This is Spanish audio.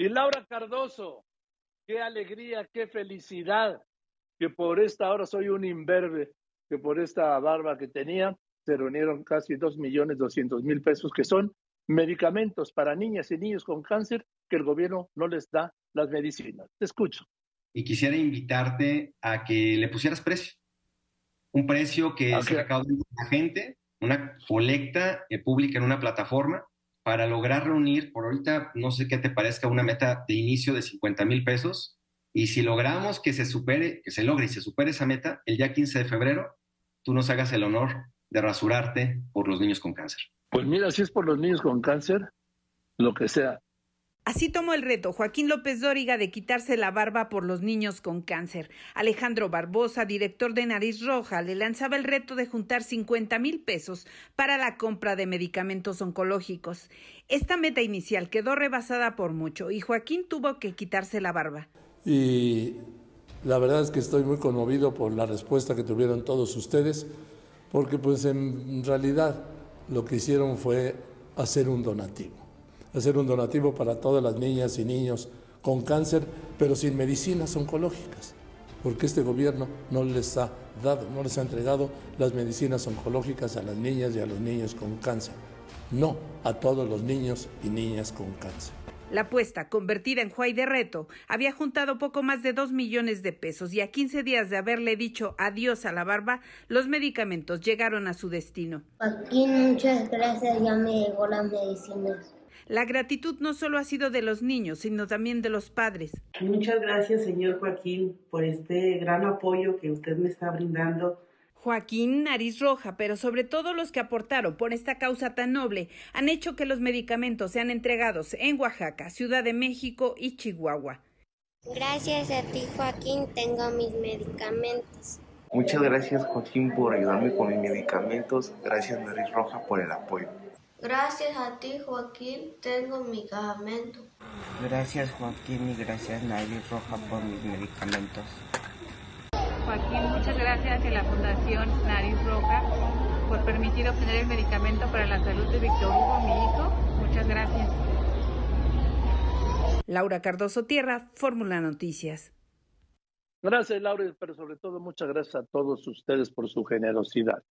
Y Laura Cardoso, qué alegría, qué felicidad, que por esta hora soy un imberbe, que por esta barba que tenía se reunieron casi dos millones doscientos mil pesos, que son medicamentos para niñas y niños con cáncer que el gobierno no les da las medicinas. Te escucho. Y quisiera invitarte a que le pusieras precio. Un precio que se recaude la gente, una colecta eh, pública en una plataforma para lograr reunir, por ahorita no sé qué te parezca, una meta de inicio de 50 mil pesos. Y si logramos que se supere, que se logre y se supere esa meta, el día 15 de febrero, tú nos hagas el honor de rasurarte por los niños con cáncer. Pues mira, si es por los niños con cáncer, lo que sea. Así tomó el reto Joaquín López Dóriga de quitarse la barba por los niños con cáncer. Alejandro Barbosa, director de Nariz Roja, le lanzaba el reto de juntar 50 mil pesos para la compra de medicamentos oncológicos. Esta meta inicial quedó rebasada por mucho y Joaquín tuvo que quitarse la barba. Y la verdad es que estoy muy conmovido por la respuesta que tuvieron todos ustedes, porque pues en realidad lo que hicieron fue hacer un donativo hacer un donativo para todas las niñas y niños con cáncer, pero sin medicinas oncológicas, porque este gobierno no les ha dado, no les ha entregado las medicinas oncológicas a las niñas y a los niños con cáncer, no a todos los niños y niñas con cáncer. La apuesta, convertida en Juay de reto, había juntado poco más de dos millones de pesos y a 15 días de haberle dicho adiós a la barba, los medicamentos llegaron a su destino. Aquí muchas gracias, ya me llegó las medicinas. La gratitud no solo ha sido de los niños, sino también de los padres. Muchas gracias, señor Joaquín, por este gran apoyo que usted me está brindando. Joaquín Nariz Roja, pero sobre todo los que aportaron por esta causa tan noble, han hecho que los medicamentos sean entregados en Oaxaca, Ciudad de México y Chihuahua. Gracias a ti, Joaquín, tengo mis medicamentos. Muchas gracias, Joaquín, por ayudarme con mis medicamentos. Gracias, Nariz Roja, por el apoyo. Gracias a ti, Joaquín, tengo mi medicamento. Gracias, Joaquín, y gracias, Nariz Roja, por mis medicamentos. Joaquín, muchas gracias a la Fundación Nariz Roja por permitir obtener el medicamento para la salud de Víctor Hugo, mi hijo. Muchas gracias. Laura Cardoso Tierra, Fórmula Noticias. Gracias, Laura, pero sobre todo muchas gracias a todos ustedes por su generosidad.